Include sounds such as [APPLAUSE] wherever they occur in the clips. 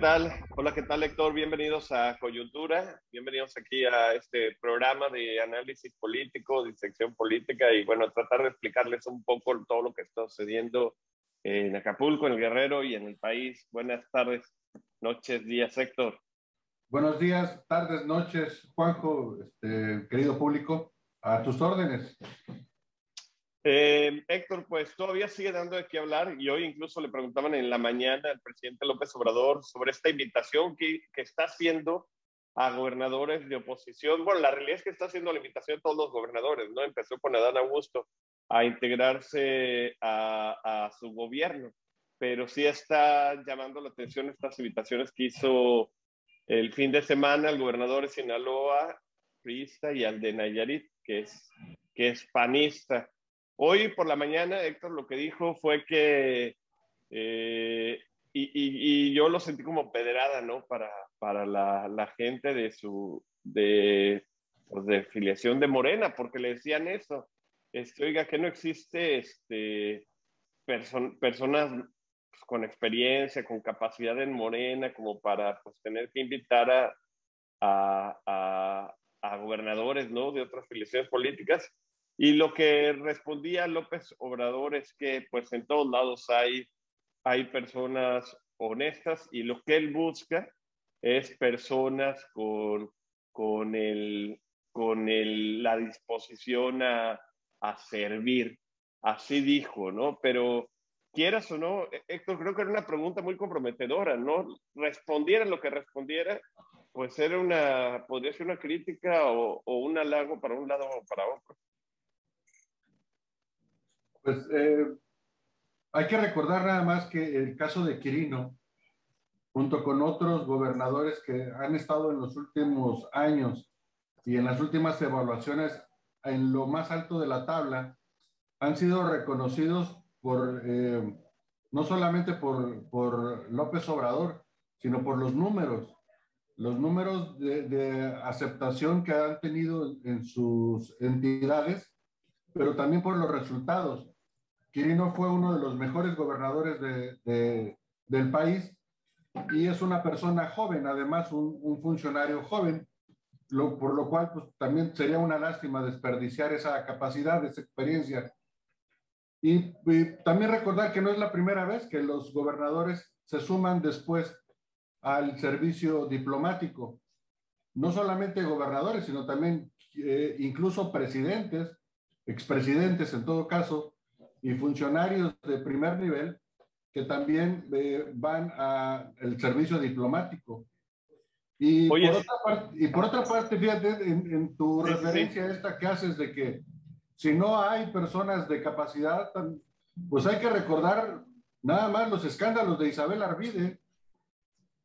tal? Hola, ¿qué tal, Héctor? Bienvenidos a Coyuntura. Bienvenidos aquí a este programa de análisis político, disección política y, bueno, tratar de explicarles un poco todo lo que está sucediendo en Acapulco, en el Guerrero y en el país. Buenas tardes, noches, días, Héctor. Buenos días, tardes, noches, Juanjo, este, querido público, a tus órdenes. Eh, Héctor, pues todavía sigue dando de qué hablar y hoy incluso le preguntaban en la mañana al presidente López Obrador sobre esta invitación que, que está haciendo a gobernadores de oposición. Bueno, la realidad es que está haciendo la invitación a todos los gobernadores, ¿no? Empezó con Adán Augusto a integrarse a, su gobierno, pero sí está llamando la atención estas invitaciones que hizo el fin de semana al gobernador de Sinaloa, priista, y al de Nayarit, que es, que es panista. Hoy por la mañana, Héctor lo que dijo fue que, eh, y, y, yo lo sentí como pedrada, ¿no? Para, para la, la gente de su, de, pues de filiación de Morena, porque le decían eso. Este, oiga, que no existe este, person, personas pues, con experiencia, con capacidad en Morena, como para pues, tener que invitar a, a, a, a gobernadores, ¿no? De otras filiaciones políticas y lo que respondía López Obrador es que pues en todos lados hay, hay personas honestas y lo que él busca es personas con, con, el, con el, la disposición a, a servir. Así dijo, ¿no? Pero quieras o no, Héctor, creo que era una pregunta muy comprometedora, ¿no? Respondiera lo que respondiera, pues era una, podría ser una crítica o, o un halago para un lado o para otro. Pues eh, hay que recordar nada más que el caso de Quirino, junto con otros gobernadores que han estado en los últimos años y en las últimas evaluaciones en lo más alto de la tabla, han sido reconocidos por, eh, no solamente por, por, López Obrador, sino por los números, los números de, de aceptación que han tenido en sus entidades, pero también por los resultados. Quirino fue uno de los mejores gobernadores de, de, del país y es una persona joven, además un, un funcionario joven, por lo cual pues, también sería una lástima desperdiciar esa capacidad, esa experiencia. Y, y, también recordar que no es la primera vez que los gobernadores se suman después al servicio diplomático. No solamente gobernadores, sino también eh, incluso presidentes, expresidentes en todo caso, y funcionarios de primer nivel que también eh, van al servicio diplomático. Y, por otra parte, y por otra parte, fíjate, en, en tu sí, referencia sí. esta que haces de que si no hay personas de capacidad, pues hay que recordar nada más los escándalos de Isabel Arvide,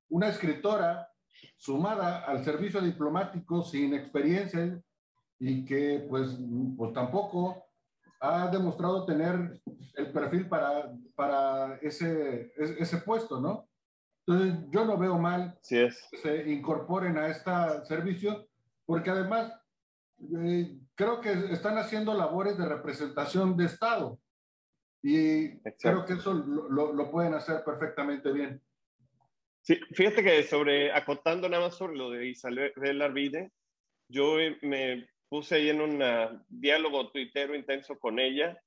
una escritora sumada al servicio diplomático sin experiencia y que pues, pues tampoco ha demostrado tener el perfil para, para ese, ese puesto, ¿no? Entonces, yo no veo mal sí es. que se incorporen a este servicio, porque además eh, creo que están haciendo labores de representación de Estado y Exacto. creo que eso lo, lo, lo, pueden hacer perfectamente bien. Sí, fíjate que sobre, acotando nada más sobre lo de Isabel Arvide, yo me puse ahí en un diálogo tuitero intenso con ella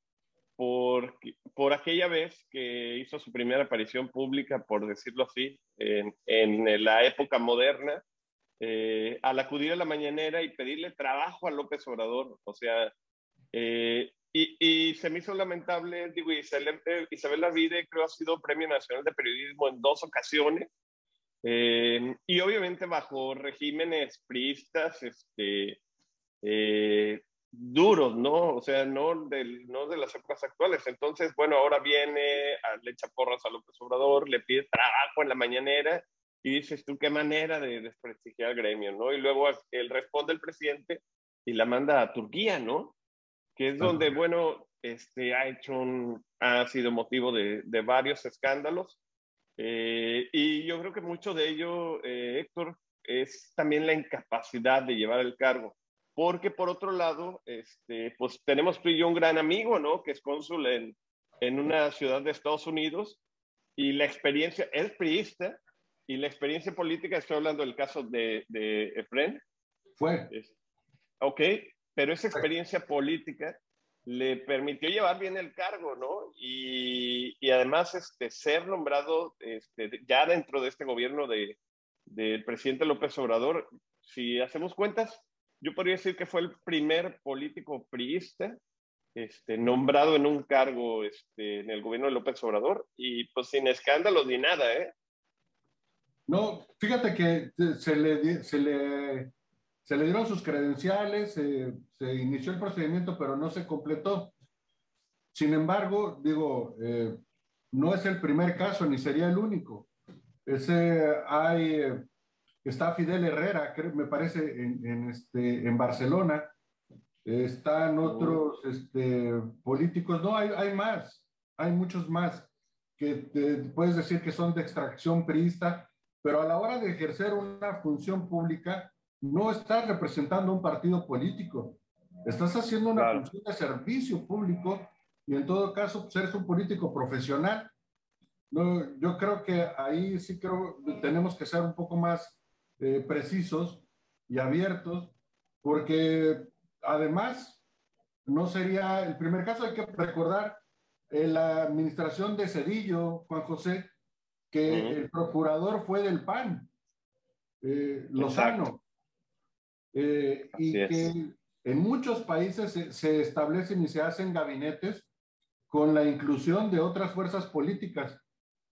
por, por aquella vez que hizo su primera aparición pública, por decirlo así, en, en la época moderna, eh, al acudir a la mañanera y pedirle trabajo a López Obrador. O sea, eh, y, y, se me hizo lamentable, digo, Isabel, Isabel Lavide creo ha sido Premio Nacional de Periodismo en dos ocasiones, eh, y obviamente bajo regímenes priistas, este, eh, duros, ¿no? O sea, no, del, no de las épocas actuales. Entonces, bueno, ahora viene, le echa porras a López Obrador, le pide trabajo en la mañanera y dices tú, qué manera de desprestigiar al gremio, ¿no? Y luego él responde el presidente y la manda a Turquía, ¿no? Que es donde, bueno, este, ha hecho un, ha sido motivo de, de varios escándalos. Eh, y yo creo que mucho de ello, eh, Héctor, es también la incapacidad de llevar el cargo porque por otro lado, este, pues tenemos tú y yo un gran amigo, ¿no? Que es cónsul en, en una ciudad de Estados Unidos y la experiencia, es priista y la experiencia política, estoy hablando del caso de, de Efren. Fue. Ok, pero esa experiencia política le permitió llevar bien el cargo, ¿no? Y, y además este, ser nombrado este, ya dentro de este gobierno de, del presidente López Obrador, si hacemos cuentas, yo podría decir que fue el primer político priista este, nombrado en un cargo este, en el gobierno de López Obrador y pues sin escándalos ni nada, ¿eh? No, fíjate que se le, se le, se le dieron sus credenciales, se inició el procedimiento, pero no se completó. Sin embargo, digo, eh, no es el primer caso ni sería el único. Ese hay, está Fidel Herrera, que me parece, en, en, este, en Barcelona. Están otros este, políticos, no, hay, hay más, hay muchos más que te, puedes decir que son de extracción priista, pero a la hora de ejercer una función pública, no estás representando un partido político, estás haciendo una función de servicio público y en todo caso pues, eres un político profesional. No, yo creo que ahí sí creo tenemos que ser un poco más eh, precisos y abiertos, porque además no sería el primer caso, hay que recordar en la administración de Cedillo, Juan José, que el procurador fue del PAN, eh, Lozano, eh, y que en muchos países se, establecen y se hacen gabinetes con la inclusión de otras fuerzas políticas,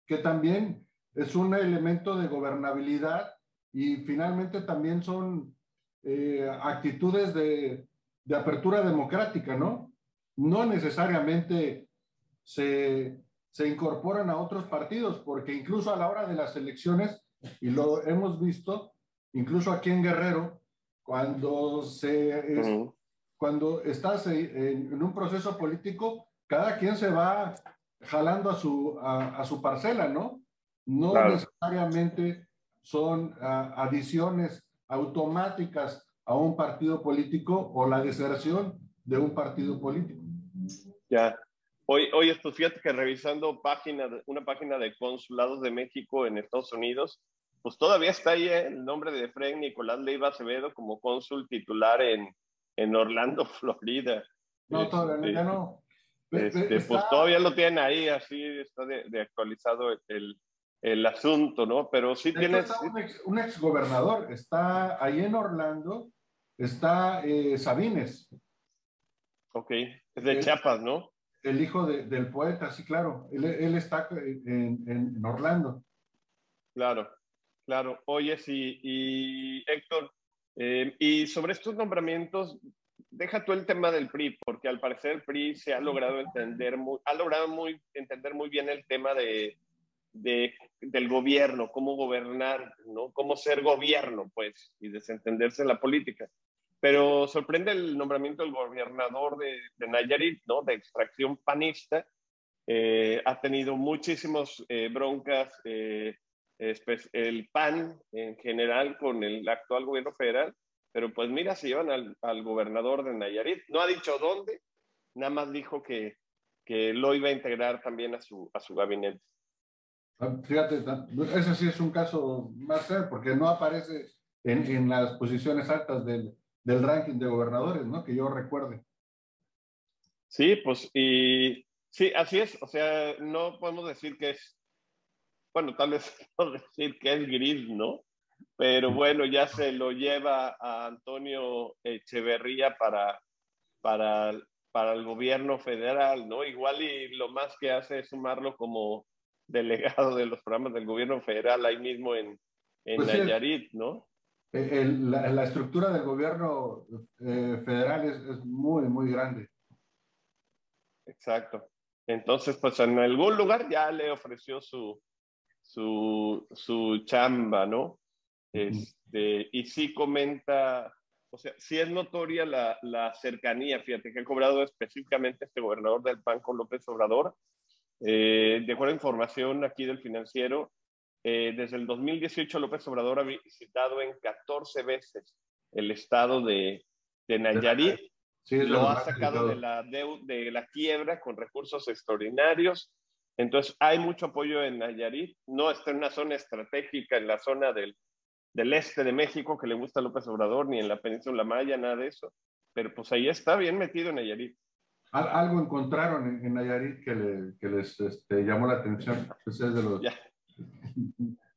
que también es un elemento de gobernabilidad y finalmente también son eh, actitudes de, de apertura democrática, ¿no? No necesariamente se, se incorporan a otros partidos, porque incluso a la hora de las elecciones, y lo hemos visto, incluso aquí en Guerrero, cuando, se cuando estás en, un proceso político, cada quien se va jalando a su, a, su parcela, ¿no? No necesariamente son adiciones automáticas a un partido político o la deserción de un partido político. Ya. Hoy, hoy pues fíjate que revisando página, una página de consulados de México en Estados Unidos, pues todavía está ahí el nombre de Fred Nicolás Leiva Acevedo como cónsul titular en, en Orlando, [LAUGHS] Florida. No, todavía este, no. Este, Pues todavía lo tienen ahí, así está de, actualizado el, el, asunto, ¿no? Pero sí tienes... un, ex, gobernador, está ahí en Orlando, está eh, Sabines. Ok, es de Chiapas, ¿no? El hijo del poeta, sí, claro. Él, él está en, en Orlando. Claro. Claro, oye, sí, y Héctor, eh, y sobre estos nombramientos, deja tú el tema del PRI, porque al parecer el PRI se ha logrado entender muy, ha logrado muy, entender muy bien el tema de, de, del gobierno, cómo gobernar, ¿no? Cómo ser gobierno, pues, y desentenderse en la política. Pero sorprende el nombramiento del gobernador de, de Nayarit, ¿no? De extracción panista. Eh, ha tenido muchísimas eh, broncas el PAN en general con el actual gobierno federal, pero pues mira, se llevan al, gobernador de Nayarit. No ha dicho dónde, nada más dijo que, que lo iba a integrar también a su, a su gabinete. Ah, fíjate, ese sí es un caso más serio, porque no aparece en, en las posiciones altas del, del, ranking de gobernadores, ¿no? Que yo recuerde. Sí, pues, y sí, así es. O sea, no podemos decir que es bueno, tal vez [LAUGHS] no decir que es gris, ¿no? Pero bueno, ya se lo lleva a Antonio Echeverría para, para, para el gobierno federal, ¿no? Igual y lo más que hace es sumarlo como delegado de los programas del gobierno federal ahí mismo en, en pues Nayarit, ¿no? la, estructura del gobierno eh, federal es, es, muy, muy grande. Exacto. Entonces, pues en algún lugar ya le ofreció su, su, su chamba, ¿no? Este, y sí comenta, o sea, sí es notoria la, la, cercanía, fíjate, que ha cobrado específicamente este gobernador del PAN con López Obrador. Eh, de acuerdo a información aquí del financiero, eh, desde el 2018 López Obrador ha visitado en 14 veces el estado de, de Nayarit. Sí, lo ha sacado de la, de, de la quiebra con recursos extraordinarios Entonces, hay mucho apoyo en Nayarit. No está en una zona estratégica, en la zona del, del este de México que le gusta a López Obrador, ni en la península Maya, nada de eso. Pero pues ahí está bien metido en Nayarit. Algo encontraron en, Nayarit que, le, que les este, llamó la atención. Pues de los... ya.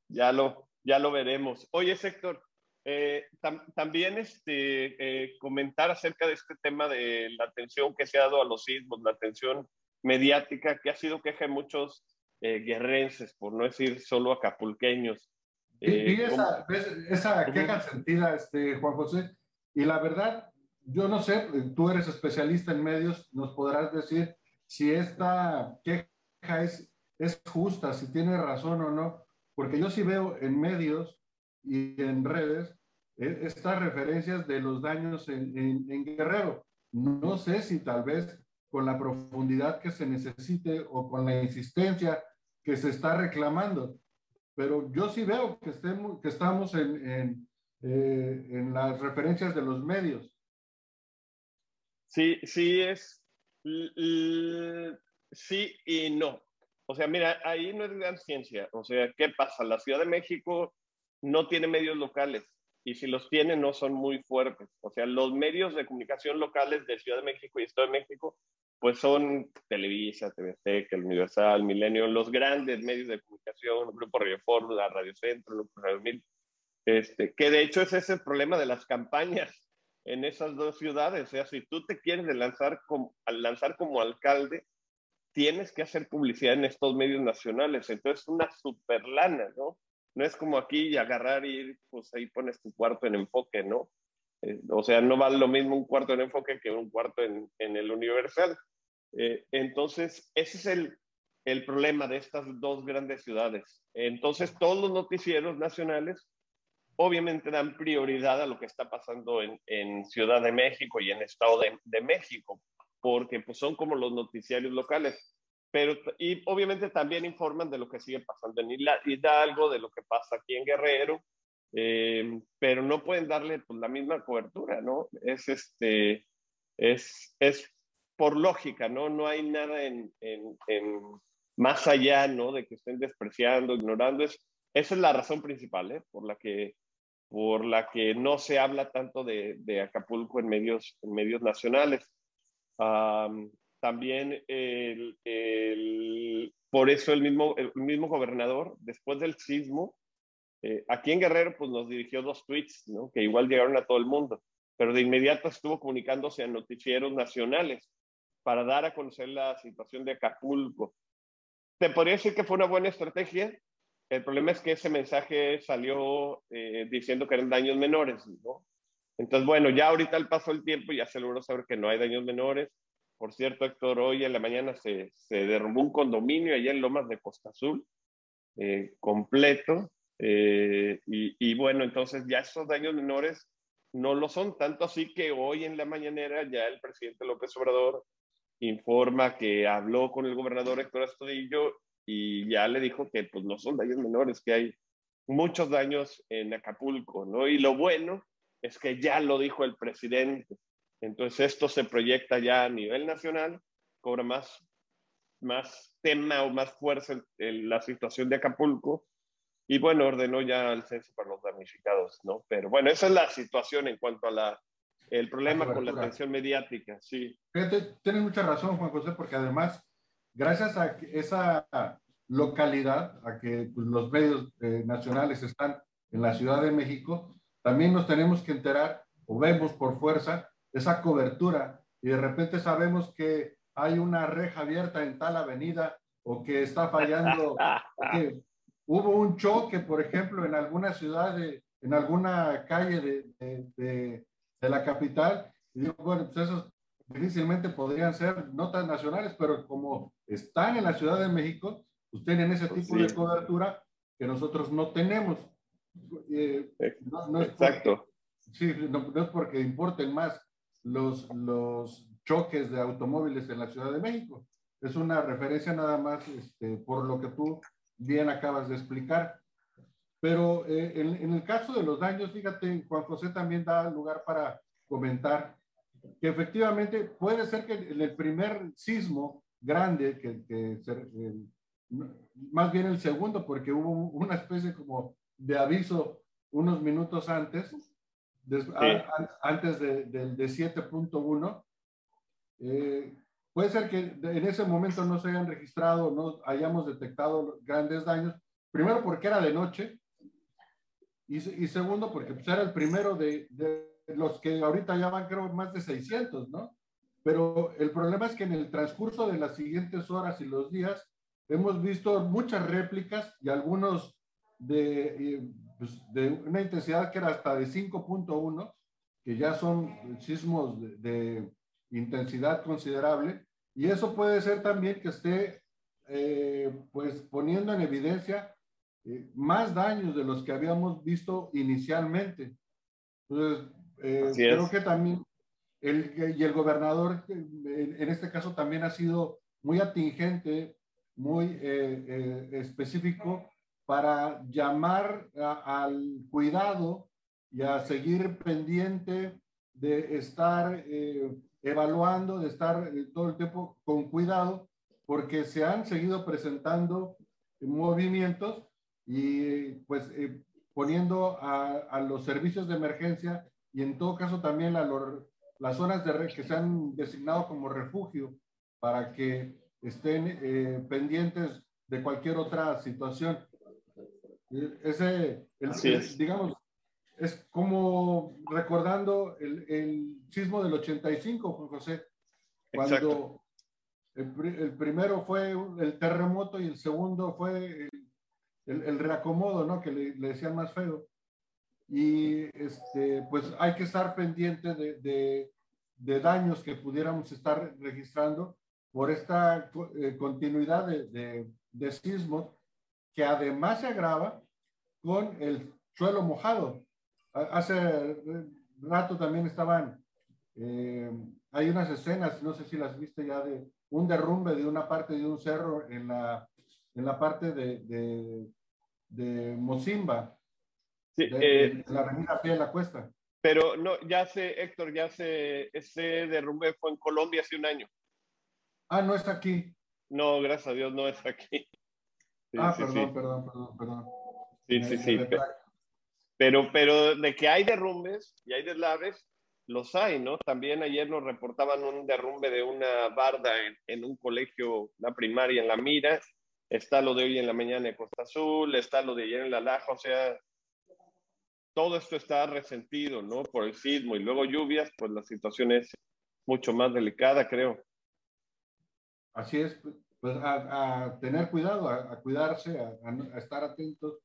ya, lo, ya lo veremos. Oye, Héctor, eh, también este, eh, comentar acerca de este tema de la atención que se ha dado a los sismos, la atención mediática que ha sido queja de muchos eh, guerrenses, por no decir solo acapulqueños. y, eh, esa, esa, queja sentida, este, Juan José, y la verdad, yo no sé, tú eres especialista en medios, nos podrás decir si esta queja es, es justa, si tiene razón o no, porque yo sí veo en medios y en redes e, estas referencias de los daños en, en, en Guerrero. No sé si tal vez con la profundidad que se necesite o con la insistencia que se está reclamando. Pero yo sí veo que, estemos, que estamos en, en, eh, en las referencias de los medios. Sí, sí es, sí y no. O sea, mira, ahí no es gran ciencia. O sea, ¿qué pasa? La Ciudad de México no tiene medios locales y si los tiene no son muy fuertes. O sea, los medios de comunicación locales de Ciudad de México y Estado de México pues son Televisa, TVC, el Universal, Milenio, los grandes medios de comunicación, Grupo Radio Fórmula, Radio Centro, Grupo Radio Mil, este, que de hecho ese es el problema de las campañas en esas dos ciudades. O sea, si tú te quieres lanzar como, lanzar como alcalde, tienes que hacer publicidad en estos medios nacionales. Entonces, una super lana, ¿no? No es como aquí y agarrar y pues ahí pones tu cuarto en enfoque, ¿no? Eh, o sea, no vale lo mismo un cuarto en enfoque que un cuarto en, en el universal. Eh, entonces, ese es el, el problema de estas dos grandes ciudades. Entonces, todos los noticieros nacionales obviamente dan prioridad a lo que está pasando en, Ciudad de México y en Estado de, México, porque pues, son como los noticiarios locales. Pero, y obviamente también informan de lo que sigue pasando en Hidalgo, de lo que pasa aquí en Guerrero, eh, pero no pueden darle pues, la misma cobertura, ¿no? Es, este, es, es por lógica, ¿no? No hay nada en, en, más allá, ¿no? De que estén despreciando, ignorando. Es, esa es la razón principal, ¿eh? Por la que, por la que no se habla tanto de, de Acapulco en medios, en medios nacionales. Um, también el, el, por eso el mismo, el mismo gobernador, después del sismo, eh, aquí en Guerrero, pues nos dirigió dos tweets, ¿no? Que igual llegaron a todo el mundo, pero de inmediato estuvo comunicándose a noticieros nacionales para dar a conocer la situación de Acapulco. Te podría decir que fue una buena estrategia. El problema es que ese mensaje salió eh, diciendo que eran daños menores, ¿no? Entonces, bueno, ya ahorita al paso del tiempo ya se logró saber que no hay daños menores. Por cierto, Héctor, hoy en la mañana se, se derrumbó un condominio allá en Lomas de Costa Azul, eh, completo, eh, y, y, bueno, entonces ya esos daños menores no lo son, tanto así que hoy en la mañanera ya el presidente López Obrador informa que habló con el gobernador Héctor Astudillo y ya le dijo que pues no son daños menores, que hay muchos daños en Acapulco, ¿no? Y lo bueno es que ya lo dijo el presidente. Entonces esto se proyecta ya a nivel nacional, cobra más, más tema o más fuerza en, en la situación de Acapulco y bueno, ordenó ya el censo para los damnificados, ¿no? Pero bueno, esa es la situación en cuanto a la, el problema con la atención mediática, sí. Fíjate, tienes mucha razón, Juan José, porque además, gracias a esa localidad, a que pues, los medios eh, nacionales están en la Ciudad de México, también nos tenemos que enterar, o vemos por fuerza, esa cobertura, y de repente sabemos que hay una reja abierta en tal avenida, o que está fallando, que hubo un choque, por ejemplo, en alguna ciudad, de, en alguna calle de, de, la capital, y digo, bueno, pues esos difícilmente podrían ser notas nacionales, pero como están en la Ciudad de México, pues tienen ese tipo sí. de cobertura que nosotros no tenemos. Eh, no, no Exacto. Porque, sí, no, no, es porque importen más los, los choques de automóviles en la Ciudad de México. Es una referencia nada más este, por lo que tú bien acabas de explicar. Pero eh, en, en, el caso de los daños, fíjate, Juan José también da lugar para comentar que efectivamente puede ser que en el primer sismo grande que, que se, más bien el segundo, porque hubo una especie como de aviso unos minutos antes, antes de, de 7.1. Eh, puede ser que en ese momento no se hayan registrado, no hayamos detectado grandes daños, primero porque era de noche y, y segundo porque pues, era el primero de, de, los que ahorita ya van creo más de 600, ¿no? Pero el problema es que en el transcurso de las siguientes horas y los días hemos visto muchas réplicas y algunos de, eh, pues, de una intensidad que era hasta de 5.1, que ya son sismos de, intensidad considerable, y eso puede ser también que esté eh, pues poniendo en evidencia eh, más daños de los que habíamos visto inicialmente. Entonces, creo que también, el, y el gobernador en este caso también ha sido muy atingente, muy específico para llamar al cuidado y a seguir pendiente de estar eh, evaluando, de estar eh, todo el tiempo con cuidado, porque se han seguido presentando movimientos y pues eh, poniendo a, los servicios de emergencia y en todo caso también a las zonas de que se han designado como refugio para que estén pendientes de cualquier otra situación. Ese, el, digamos, es como recordando el, el, sismo del 85, Juan José, cuando el, primero fue el terremoto y el segundo fue el, el reacomodo, ¿no? Que le, le, decían más feo. Y este, pues hay que estar pendiente de, de, de daños que pudiéramos estar registrando por esta eh, continuidad de, de sismos que además se agrava con el suelo mojado. Hace rato también estaban, eh, hay unas escenas, no sé si las viste ya, de un derrumbe de una parte de un cerro en la, en la parte de, de, de Mozimba, sí, de, eh, la avenida Pie de la Cuesta. Pero no, ya sé, Héctor, ya sé, ese derrumbe fue en Colombia hace un año. Ah, no está aquí. No, gracias a Dios no está aquí. ah, perdón, perdón, perdón, perdón. Sí, sí, sí. Pero, pero de que hay derrumbes y hay deslaves, los hay, ¿no? También ayer nos reportaban un derrumbe de una barda en, un colegio, la primaria en La Mira, está lo de hoy en la mañana en Costa Azul, está lo de ayer en La Laja, o sea, todo esto está resentido, ¿no? Por el sismo y luego lluvias, pues la situación es mucho más delicada, creo. Así es, pues a, tener cuidado, a, cuidarse, a, estar atentos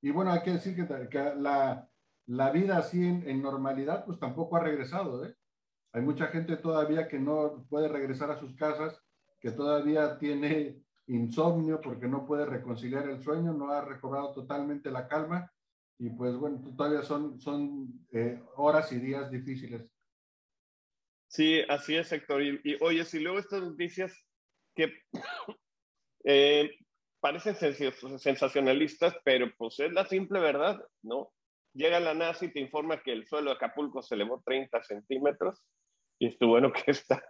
y bueno, hay que decir que, la, la, vida así en, normalidad, pues tampoco ha regresado. ¿eh? Hay mucha gente todavía que no puede regresar a sus casas, que todavía tiene insomnio porque no puede reconciliar el sueño, no ha recobrado totalmente la calma. Y pues bueno, todavía son, son eh, horas y días difíciles. Sí, así es, Héctor. Y, y oye, si luego estas noticias que [COUGHS] eh, parecen sensacionalistas, pero pues es la simple verdad, ¿no? Llega la NASA y te informa que el suelo de Acapulco se elevó 30 centímetros y esto bueno que está,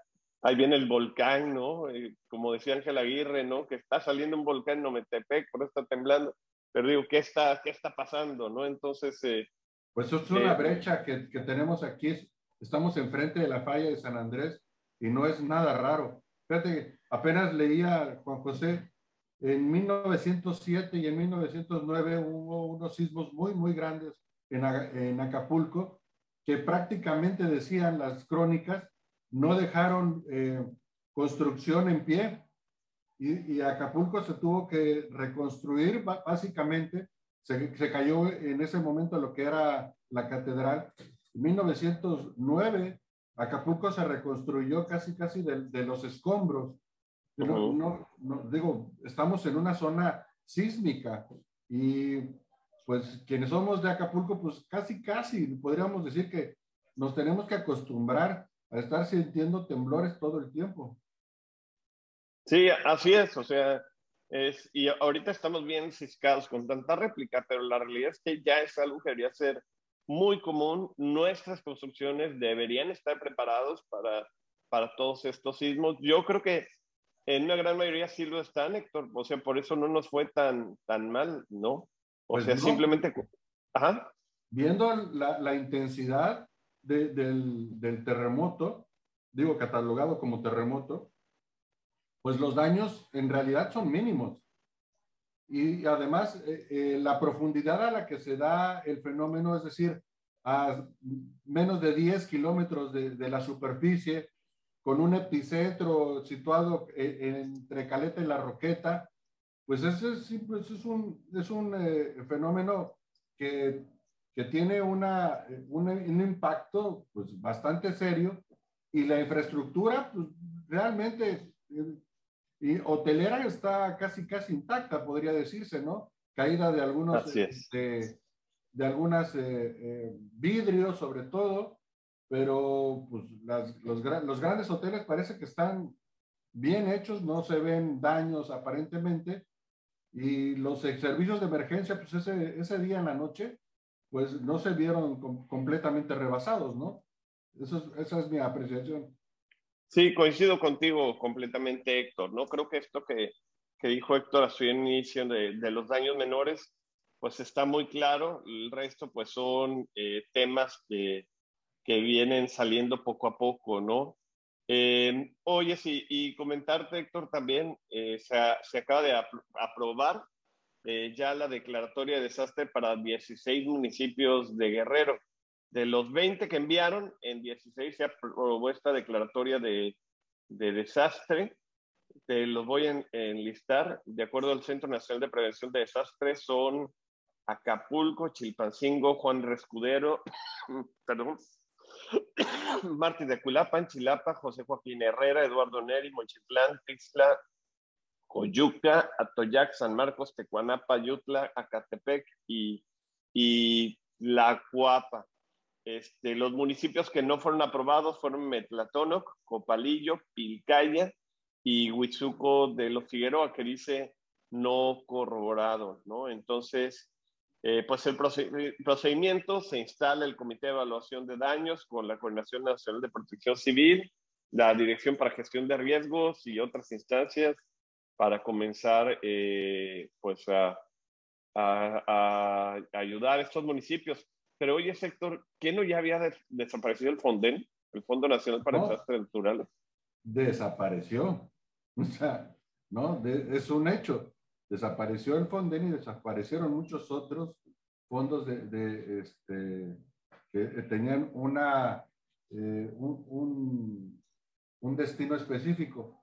ahí viene el volcán, ¿no? Eh, como decía Ángel Aguirre, ¿no? Que está saliendo un volcán en Nometepec, por eso está temblando. Pero digo, ¿qué está, qué está pasando, no? Entonces... Eh, pues es una eh, brecha que, que tenemos aquí. Estamos enfrente de la falla de San Andrés y no es nada raro. Fíjate, apenas leía Juan José en 1907 y en 1909 hubo unos sismos muy, muy grandes en, en Acapulco que prácticamente decían las crónicas, no dejaron eh, construcción en pie y, y, Acapulco se tuvo que reconstruir básicamente, se, se, cayó en ese momento lo que era la catedral. En 1909 Acapulco se reconstruyó casi casi de, de los escombros no, no, digo, estamos en una zona sísmica y pues quienes somos de Acapulco, pues casi, casi podríamos decir que nos tenemos que acostumbrar a estar sintiendo temblores todo el tiempo. Sí, así es, o sea, es, y ahorita estamos bien ciscados con tanta réplica, pero la realidad es que ya es algo que debería ser muy común. Nuestras construcciones deberían estar preparados para, para todos estos sismos. Yo creo que en una gran mayoría sí lo están, Héctor. O sea, por eso no nos fue tan, tan mal, ¿no? O Pues sea, no. simplemente... Ajá. Viendo la, la intensidad de- del, del terremoto, digo, catalogado como terremoto, pues los daños en realidad son mínimos. Y además, eh, eh, la profundidad a la que se da el fenómeno, es decir, a menos de 10 kilómetros de, de la superficie, con un epicentro situado eh, entre Caleta y La Roqueta, pues ese es, es un, es un eh, fenómeno que, que tiene una, un, un impacto pues, bastante serio y la infraestructura pues, realmente eh, y hotelera está casi casi intacta, podría decirse, ¿no? Caída de algunos Así es. de, de algunas eh, eh, vidrios sobre todo, pero pues las- los, los grandes hoteles parece que están bien hechos, no se ven daños aparentemente, y los servicios de emergencia, pues ese, ese día en la noche, pues no se vieron com- completamente rebasados, ¿no? Eso es- esa es mi apreciación. Sí, coincido contigo completamente, Héctor. No creo que esto que, que dijo Héctor a su inicio de, de los daños menores, pues está muy claro. El resto, pues son eh, temas que, que vienen saliendo poco a poco, ¿no? Eh, oye, sí, y comentarte, Héctor, también eh, se, se acaba de apro- aprobar eh, ya la declaratoria de desastre para 16 municipios de Guerrero. De los 20 que enviaron, en 16 se aprobó esta declaratoria de, de desastre. Te los voy a en- enlistar. De acuerdo al Centro Nacional de Prevención de Desastres, son Acapulco, Chilpancingo, Juan Rescudero, [COUGHS] perdón, [COUGHS] Martín de Culapa, Chilapa, José Joaquín Herrera, Eduardo Neri, Monchitlán, Tixla, Coyuca, Atoyac, San Marcos, Tecuanapa, Yutla, Acatepec y, y La Cuapa. Este, los municipios que no fueron aprobados fueron Metlatónoc, Copalillo, Pilcaya y Huizuco de los Figueroa, que dice no corroborado, ¿no? Entonces, eh, pues el proced- procedimiento se instala el Comité de Evaluación de Daños con la Coordinación Nacional de Protección Civil, la Dirección para Gestión de Riesgos y otras instancias para comenzar, eh, pues, a, a- a ayudar a estos municipios. Pero oye, sector, ¿qué no ya había des- desaparecido el FONDEN, el Fondo Nacional para No. Desastres Naturales? desapareció. [LAUGHS] O sea, ¿no? De- es un hecho. Desapareció el Fonden y desaparecieron muchos otros fondos de, de, este, que tenían una, eh, un, un- un destino específico.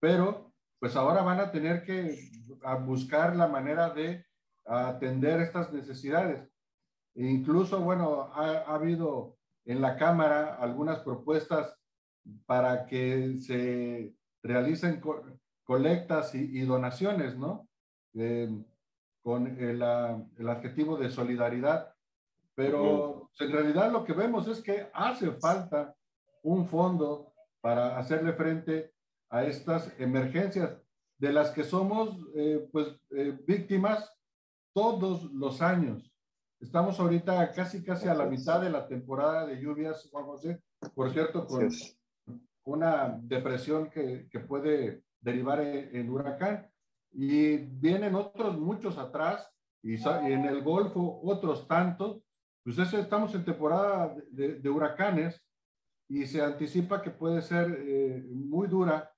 Pero, pues ahora van a tener que a buscar la manera de atender estas necesidades. E incluso, bueno, ha, ha habido en la Cámara algunas propuestas para que se realicen co- colectas y, y donaciones, ¿no? Eh, con el, ah, el adjetivo de solidaridad. Pero en realidad lo que vemos es que hace falta un fondo para hacerle frente a estas emergencias de las que somos eh, pues eh, víctimas todos los años. Estamos ahorita casi casi a la mitad de la temporada de lluvias, Juan José. Por cierto, con, una depresión que, que puede derivar en, en huracán. Y vienen otros muchos atrás, y, y en el Golfo otros tantos. Pues estamos en temporada de, de huracanes y se anticipa que puede ser eh, muy dura.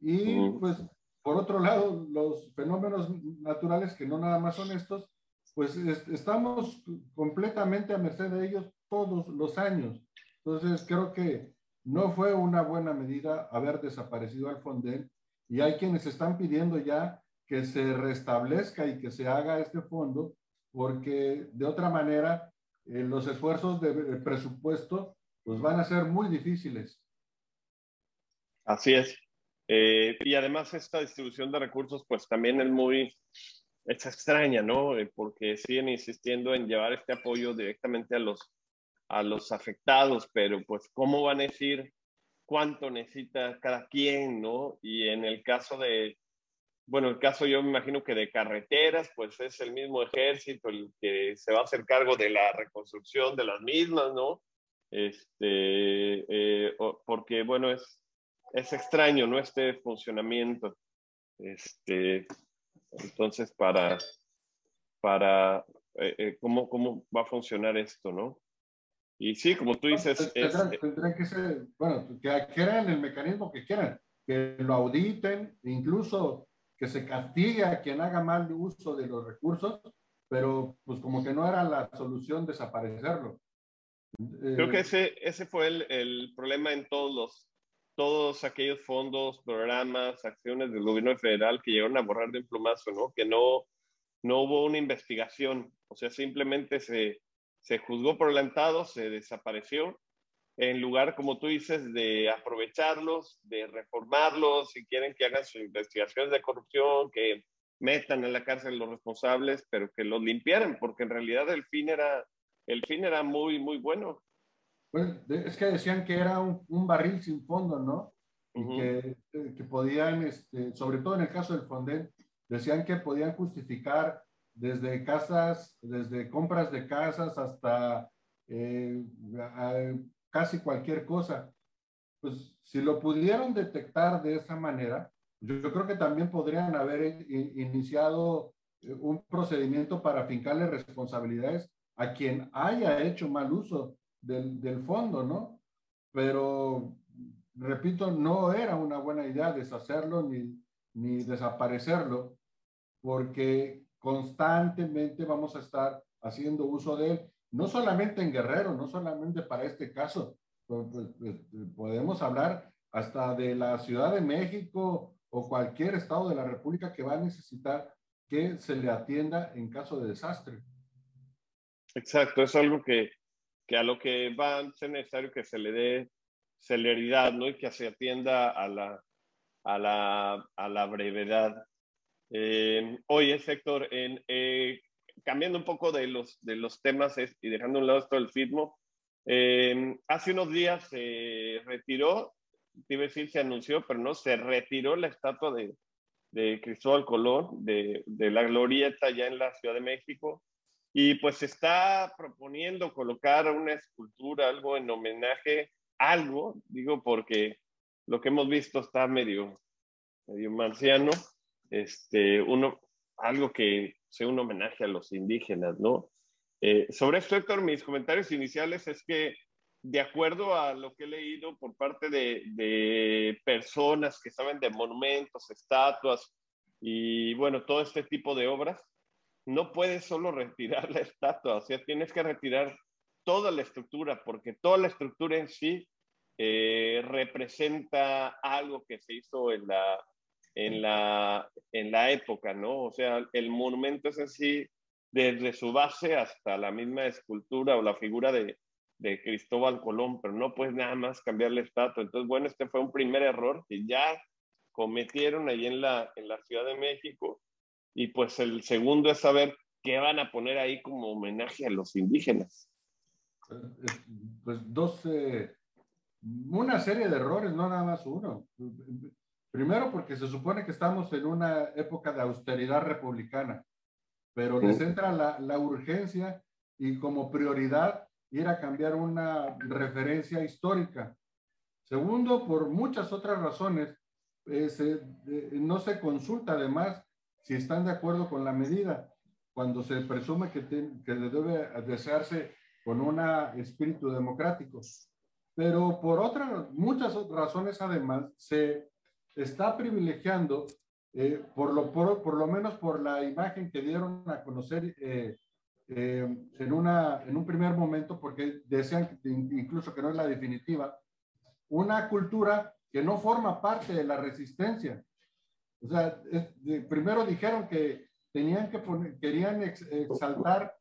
Y pues, por otro lado, los fenómenos naturales, que no nada más son estos, pues es- estamos completamente a merced de ellos todos los años. Entonces, creo que no fue una buena medida haber desaparecido al Fonden y hay quienes están pidiendo ya que se restablezca y que se haga este fondo porque de otra manera eh, los esfuerzos de, de presupuesto pues van a ser muy difíciles. Así es. Eh, y además esta distribución de recursos pues también es muy, es extraña, ¿no? Eh, porque siguen insistiendo en llevar este apoyo directamente a los, a los afectados, pero pues ¿cómo van a decir cuánto necesita cada quien, ¿no? Y en el caso de, bueno, el caso yo me imagino que de carreteras, pues es el mismo ejército el que se va a hacer cargo de la reconstrucción de las mismas, ¿no? Este, eh, porque bueno, es es extraño, ¿no? Este funcionamiento. Este, entonces, para, para eh, eh, ¿cómo, cómo va a funcionar esto, ¿no? Y sí, como tú dices... Tendrán, que ser, bueno, que quieran el mecanismo que quieran, que lo auditen, incluso que se castigue a quien haga mal uso de los recursos, pero pues como que no era la solución desaparecerlo. Creo que eh, ese, ese fue el, el problema en todos los, todos aquellos fondos, programas, acciones del gobierno federal que llegaron a borrar de un plumazo, ¿no? Que no, no hubo una investigación, o sea, simplemente se, se juzgó por adelantado, se desapareció, en lugar, como tú dices, de aprovecharlos, de reformarlos, si quieren que hagan sus investigaciones de corrupción, que metan en la cárcel los responsables, pero que los limpiaran, porque en realidad el fin era, el fin era muy, muy bueno. Pues es que decían que era un, barril sin fondo, ¿no? Y que, que, podían, este, sobre todo en el caso del Fonden, decían que podían justificar desde casas, desde compras de casas hasta eh, casi cualquier cosa. Pues si lo pudieron detectar de esa manera, yo, creo que también podrían haber iniciado eh, un procedimiento para fincarle responsabilidades a quien haya hecho mal uso del, fondo, ¿no? Pero, repito, no era una buena idea deshacerlo ni, ni desaparecerlo, porque constantemente vamos a estar haciendo uso de él, no solamente en Guerrero, no solamente para este caso, pues, pues, pues, podemos hablar hasta de la Ciudad de México o cualquier estado de la República que va a necesitar que se le atienda en caso de desastre. Exacto, es algo que, que a lo que va a ser necesario que se le dé celeridad, ¿no? Y que se atienda a la, a la, a la brevedad. Eh, oye, Héctor, en, eh, cambiando un poco de los, de los temas y dejando a un lado esto del FITMO, eh, hace unos días se retiró, iba decir se anunció, pero no, se retiró la estatua de, de Cristóbal Colón, de, de, la glorieta ya en la Ciudad de México, y pues está proponiendo colocar una escultura, algo en homenaje, algo, digo porque lo que hemos visto está medio, medio marciano, este, uno, algo que sea un homenaje a los indígenas, ¿no? Eh, sobre esto, Héctor, mis comentarios iniciales es que, de acuerdo a lo que he leído por parte de, de personas que saben de monumentos, estatuas y, bueno, todo este tipo de obras, no puedes solo retirar la [LAUGHS] estatua, o sea, tienes que retirar toda la estructura, porque toda la estructura en sí eh, representa algo que se hizo en la, en la, en la época, ¿no? O sea, el monumento es así desde su base hasta la misma escultura o la figura de, de Cristóbal Colón, pero no puedes nada más cambiar la estatua. Entonces, bueno, este fue un primer error que ya cometieron ahí en la, en la Ciudad de México. Y pues el segundo es saber qué van a poner ahí como homenaje a los indígenas. Pues dos, una serie de errores, no nada más uno. Primero porque se supone que estamos en una época de austeridad republicana, pero les entra la, la urgencia y como prioridad ir a cambiar una referencia histórica. Segundo, por muchas otras razones, eh, eh, no se consulta además si están de acuerdo con la medida, cuando se presume que, que debe desearse con un espíritu democrático. Pero por otras, muchas razones además, se está privilegiando, eh, por, lo, menos por la imagen que dieron a conocer eh, eh, en, un primer momento, porque decían incluso que no es la definitiva, una cultura que no forma parte de la resistencia. O sea, primero dijeron que tenían que poner, querían exaltar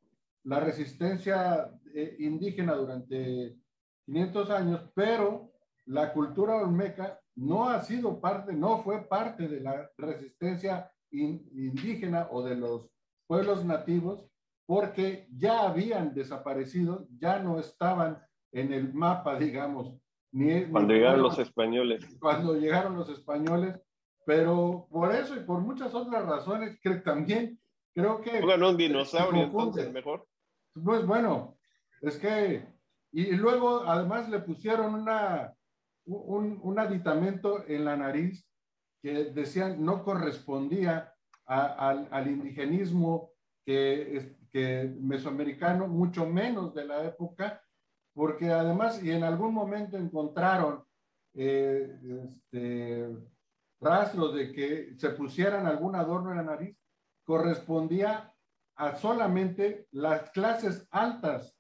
la resistencia indígena durante 500 años, pero la cultura olmeca no ha sido parte, no fue parte de la resistencia indígena o de los pueblos nativos porque ya habían desaparecido, ya no estaban en el mapa, digamos. Ni, cuando llegaron los españoles. Cuando llegaron los españoles, pero por eso y por muchas otras razones, que también creo que... Bueno, un dinosaurio entonces mejor. Pues bueno, es que... Y luego además le pusieron una un, aditamento en la nariz que decían no correspondía al, indigenismo que, que mesoamericano, mucho menos de la época, porque además, y en algún momento encontraron eh, este, rastros de que se pusieran algún adorno en la nariz, correspondía a solamente las clases altas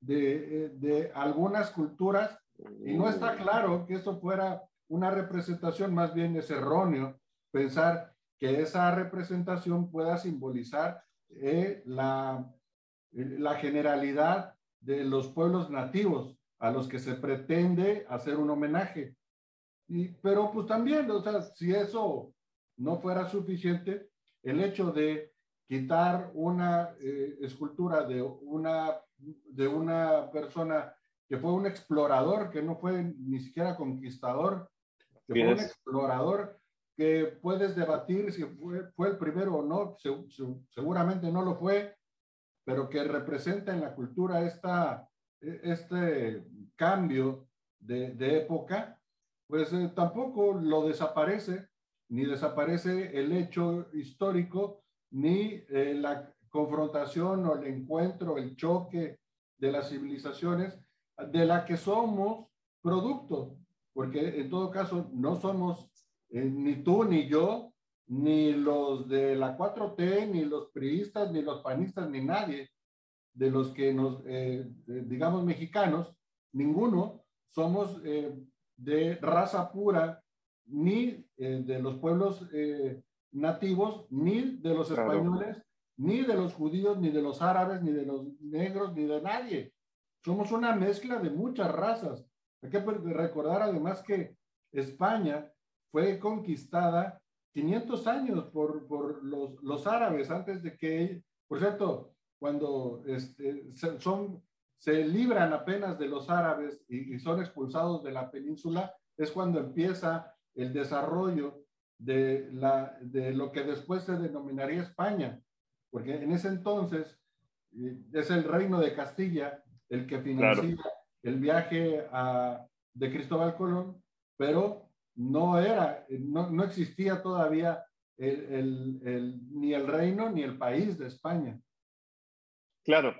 de, de algunas culturas y no está claro que eso fuera una representación, más bien es erróneo pensar que esa representación pueda simbolizar eh, la, la generalidad de los pueblos nativos a los que se pretende hacer un homenaje. Y, pero pues también, o sea, si eso no fuera suficiente, el hecho de quitar una eh, escultura de una, de una persona que fue un explorador, que no fue ni siquiera conquistador, que fue un explorador que puedes debatir si fue, fue el primero o no, seguramente no lo fue, pero que representa en la cultura esta, e, este cambio de, de época, pues eh, tampoco lo desaparece, ni desaparece el hecho histórico, ni eh, la confrontación o el encuentro, el choque de las civilizaciones, de la que somos producto, porque en todo caso no somos eh, ni tú ni yo, ni los de la 4T, ni los priistas, ni los panistas, ni nadie de los que nos, digamos, mexicanos, ninguno somos de raza pura, ni de los pueblos nativos, ni de los españoles, ni de los judíos, ni de los árabes, ni de los negros, ni de nadie. Somos una mezcla de muchas razas. Hay que recordar además que España fue conquistada 500 años por, por los, los, árabes antes de que, por cierto, cuando este, son, se libran apenas de los árabes y, y, son expulsados de la península, es cuando empieza el desarrollo de, la, de lo que después se denominaría España, porque en ese entonces eh, es el reino de Castilla el que financia el viaje de Cristóbal Colón, pero no era, no, no existía todavía el, el, ni el reino ni el país de España. Claro,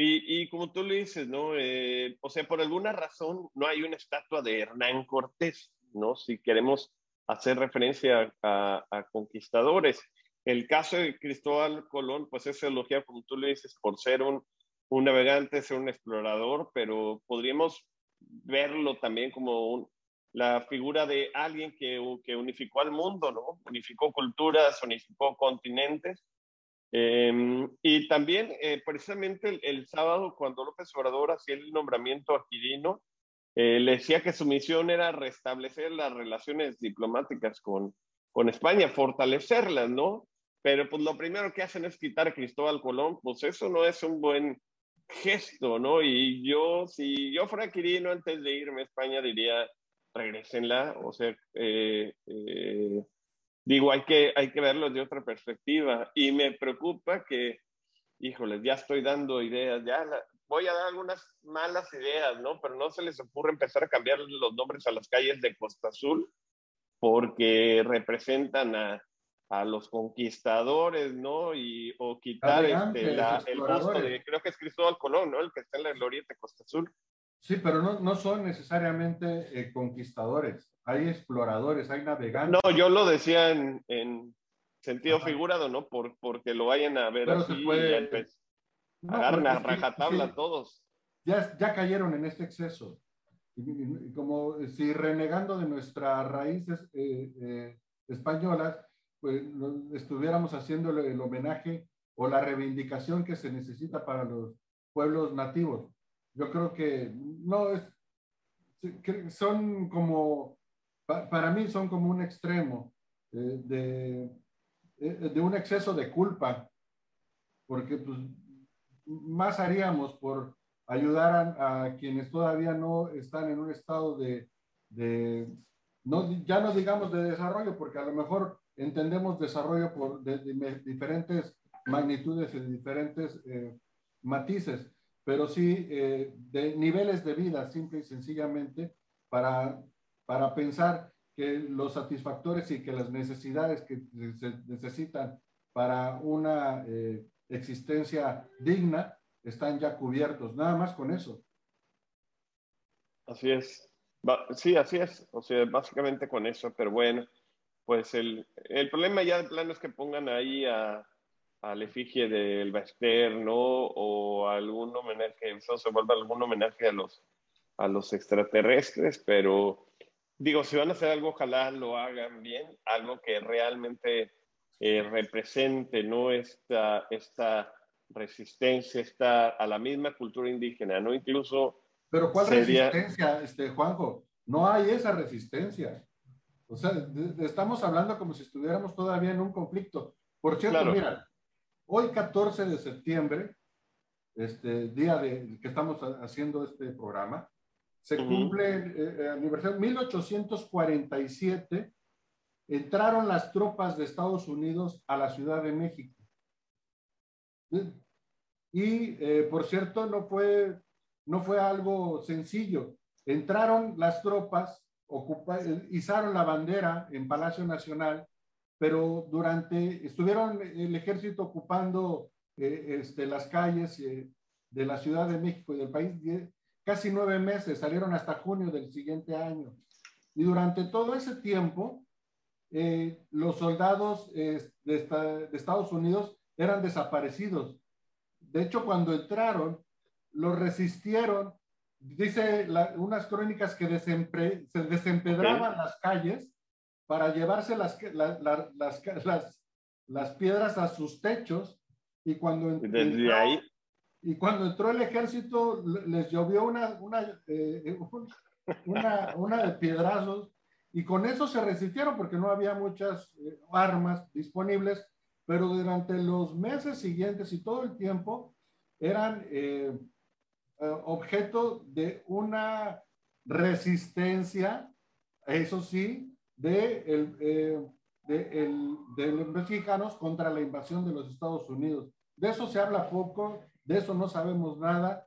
y, y, como tú le dices, ¿no? Eh, o sea, por alguna razón no hay una estatua de Hernán Cortés, ¿no? Si queremos hacer referencia a, a, conquistadores. El caso de Cristóbal Colón, pues es elogiado, como tú le dices, por ser un, un navegante, ser un explorador, pero podríamos verlo también como la figura de alguien que, que, unificó al mundo, ¿no? Unificó culturas, unificó continentes. Em, y también, eh, precisamente el, sábado, cuando López Obrador hacía el nombramiento a Quirino, eh, le decía que su misión era restablecer las relaciones diplomáticas con, con España, fortalecerlas, ¿no? Pero pues lo primero que hacen es quitar a Cristóbal Colón, pues eso no es un buen gesto, ¿no? Y yo, si yo fuera Quirino antes de irme a España, diría, regresenla, o sea, eh, eh, digo, hay que, hay que verlo de otra perspectiva. Y me preocupa que, híjole, ya estoy dando ideas, ya voy a dar algunas malas ideas, ¿no? Pero no se les ocurre empezar a cambiar los nombres a las calles de Costa Azul porque representan a, a los conquistadores, ¿no? Y, o quitar este, el busto de, creo que es Cristóbal Colón, ¿no? El que está en el oriente Costa Azul. Sí, pero no, no son necesariamente eh, conquistadores, hay exploradores, hay navegantes. No, yo lo decía en, en sentido figurado, ¿no? Por, porque lo vayan a ver pero así se puede... y agarran a rajatabla todos. Ya, ya cayeron en este exceso. como si renegando de nuestras raíces eh, eh, españolas, pues, estuviéramos haciendo el homenaje o la reivindicación que se necesita para los pueblos nativos. Yo creo que no es, son como, para mí son como un extremo eh, de, eh, de un exceso de culpa, porque pues más haríamos por ayudar a, quienes todavía no están en un estado de, de no, ya no digamos de desarrollo, porque a lo mejor entendemos desarrollo por de, diferentes magnitudes y diferentes eh, matices, pero sí eh, de niveles de vida, simple y sencillamente, para, para pensar que los satisfactores y que las necesidades que se necesitan para una eh, existencia digna están ya cubiertos, nada más con eso. Así es. Sí, así es. O sea, básicamente con eso, pero bueno, pues el, el problema ya de plano es que pongan ahí a, la efigie del Baster, ¿no? O algún homenaje, eso se vuelve algún homenaje a los, a los extraterrestres, pero digo, si van a hacer algo, ojalá lo hagan bien, algo que realmente eh, represente, ¿no? Esta, esta resistencia, esta, a la misma cultura indígena, ¿no? Incluso pero ¿cuál resistencia, este, Juanjo? No hay esa resistencia. O sea, estamos hablando como si estuviéramos todavía en un conflicto. Por cierto, mira, hoy 14 de septiembre, este día de que estamos haciendo este programa, se cumple el, el aniversario 1847 entraron las tropas de Estados Unidos a la Ciudad de México. Y, eh, por cierto, no fue no fue algo sencillo. Entraron las tropas, izaron la bandera en Palacio Nacional, pero durante, estuvieron el ejército ocupando eh, este, las calles eh, de la Ciudad de México y del país casi nueve meses, salieron hasta junio del siguiente año. Y durante todo ese tiempo, eh, los soldados de, de Estados Unidos eran desaparecidos. De hecho, cuando entraron, lo resistieron. Dice unas crónicas que se desempedraban las calles para llevarse las, las, las, piedras a sus techos y cuando, entró, ahí? y cuando entró el ejército les llovió una, una, eh, una, una, de piedrazos y con eso se resistieron porque no había muchas eh, armas disponibles, pero durante los meses siguientes y todo el tiempo eran eh, eh, objeto de una resistencia, eso sí, de, el, eh, de, el, de, los mexicanos contra la invasión de los Estados Unidos. De eso se habla poco, de eso no sabemos nada,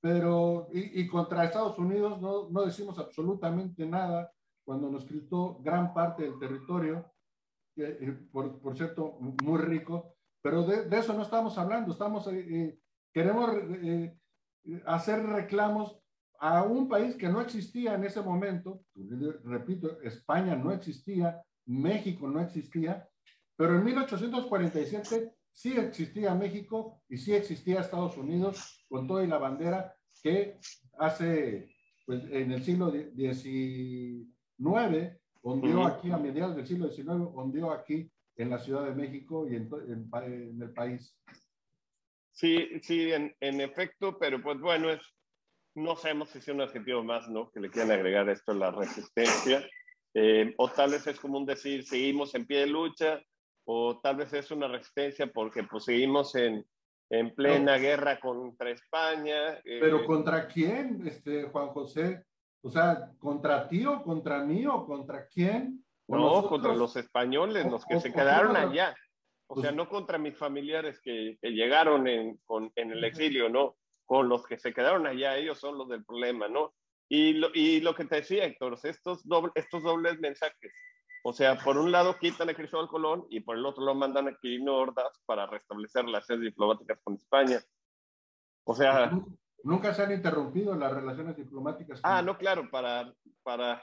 pero y, y, contra Estados Unidos no, no, decimos absolutamente nada cuando nos quitó gran parte del territorio, eh, por, por, cierto, muy rico, pero de, de, eso no estamos hablando, estamos, queremos hacer reclamos a un país que no existía en ese momento, repito, España no existía, México no existía, pero en 1847 sí existía México y sí existía Estados Unidos con toda la bandera que hace, pues en el siglo XIX, ondeó aquí, a mediados del siglo XIX, ondeó aquí en la Ciudad de México y en, en el país. Sí, sí, en, en, efecto, pero pues bueno, es, no sabemos si es un adjetivo más, ¿no? Que le quieran agregar esto la resistencia. Eh, o tal vez es como un decir, seguimos en pie de lucha, o tal vez es una resistencia porque pues seguimos en, en plena guerra contra España. Eh, pero ¿contra quién, este, Juan José? O sea, ¿contra ti o contra mí o contra quién? no, contra los españoles, los que se quedaron allá. O sea, pues no contra mis familiares que, llegaron en, en, el exilio, ¿no? Con los que se quedaron allá, ellos son los del problema, ¿no? Y lo, y lo que te decía, Héctor, estos, estos dobles mensajes. O sea, por un lado quitan a Cristóbal Colón y por el otro lo mandan a Quirino Ordaz para restablecer las relaciones diplomáticas con España. O sea... Nunca se han interrumpido las relaciones diplomáticas. Ah, no, claro, para, para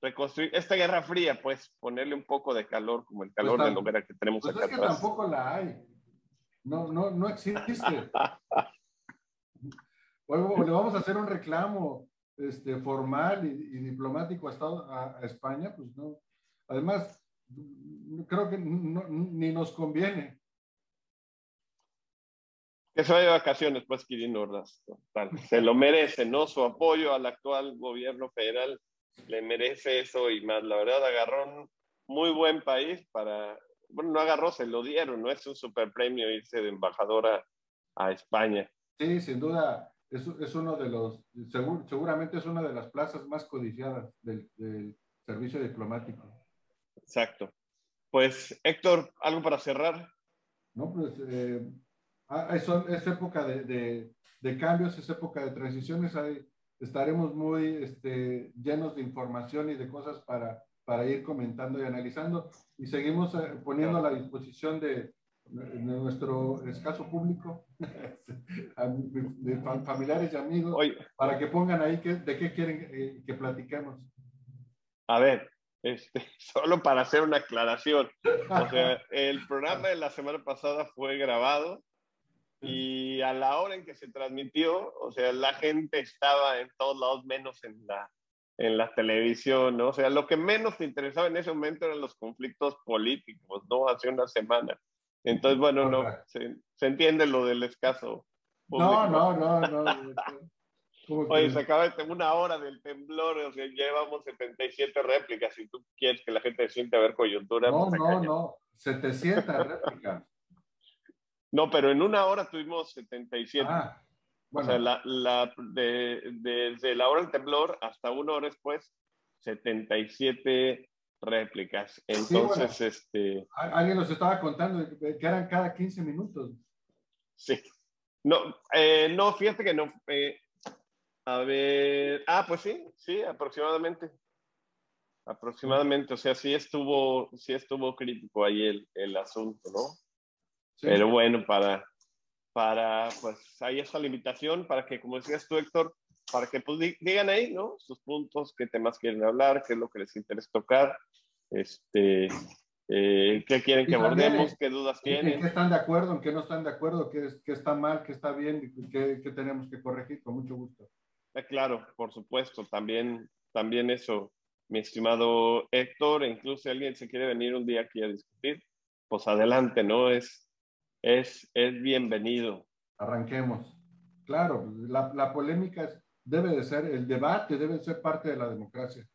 reconstruir esta guerra fría, pues ponerle un poco de calor, como el calor pues de la que tenemos pues acá es que tampoco la hay. No, no, no existe. [LAUGHS] le vamos a hacer un reclamo este, formal y, diplomático a, a, España, pues no. Además, creo que ni nos conviene. Que se vaya de vacaciones, pues, Quirino Ordaz. Se lo merece, ¿no? Su apoyo al actual gobierno federal le merece eso y más. La verdad, agarró un muy buen país para, bueno, no agarró, se lo dieron, ¿no? Es un super premio irse de embajadora a España. Sí, sin duda, es, es uno de los, seguramente es una de las plazas más codiciadas del, servicio diplomático. Exacto. Pues, Héctor, ¿algo para cerrar? No, pues, eh, es, es, época de, de, de, cambios, es época de transiciones, hay estaremos muy este, llenos de información y de cosas para, para ir comentando y analizando. Y seguimos eh, poniendo a la disposición de nuestro escaso público, [LAUGHS] de familiares y amigos, para que pongan ahí que, de qué quieren eh, que platiquemos. A ver, este, [LAUGHS] solo para hacer una aclaración. O sea, el programa de la semana pasada fue grabado y a la hora en que se transmitió, o sea, la gente estaba en todos lados menos en la, en la televisión, ¿no? O sea, lo que menos te interesaba en ese momento eran los conflictos políticos, ¿no? Hace una semana. Entonces, bueno, no, se, se entiende lo del escaso. No, no, no, no. Oye, se acaba de una hora del temblor, o sea, llevamos 77 réplicas. Si tú quieres que la gente siente a ver coyuntura. No, pues, no, no, 700 réplicas. No, pero en una hora tuvimos 77. Ah, bueno. O sea, la, la, de, desde la hora del temblor hasta una hora después, 77 réplicas. Entonces, este... Alguien nos estaba contando que eran cada 15 minutos. Sí. No, eh, no, fíjate que no. Eh, a ver, ah, pues sí, sí, aproximadamente. Aproximadamente, o sea, sí estuvo, sí estuvo crítico ahí el, el asunto, ¿no? Pero bueno, para, para, pues ahí está la invitación para que, como decías tú, Héctor, para que pues, digan ahí, ¿no? Sus puntos, qué temas quieren hablar, qué es lo que les interesa tocar, este, eh, qué quieren que abordemos, qué dudas tienen. ¿En qué están de acuerdo, en qué no están de acuerdo, qué, qué está mal, qué está bien, qué, qué tenemos que corregir, con mucho gusto. Eh, claro, por supuesto, también, también eso, mi estimado Héctor, incluso si alguien se quiere venir un día aquí a discutir, pues adelante, ¿no? Es, es, es bienvenido. Arranquemos. Claro, la, la polémica debe de ser, el debate debe ser parte de la democracia.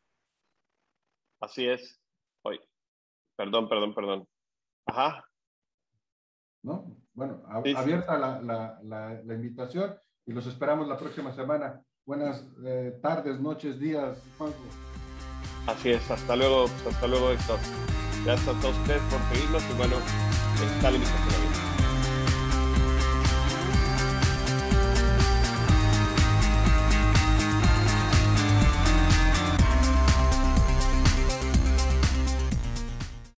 Así es. Hoy. Perdón, perdón, perdón. Ajá. ¿No? Bueno, abierta La, la, la, invitación y los esperamos la próxima semana. Buenas eh, tardes, noches, días, Juanjo. Así es, hasta luego, hasta luego, Héctor. Gracias a todos ustedes por seguirnos y bueno, está la invitación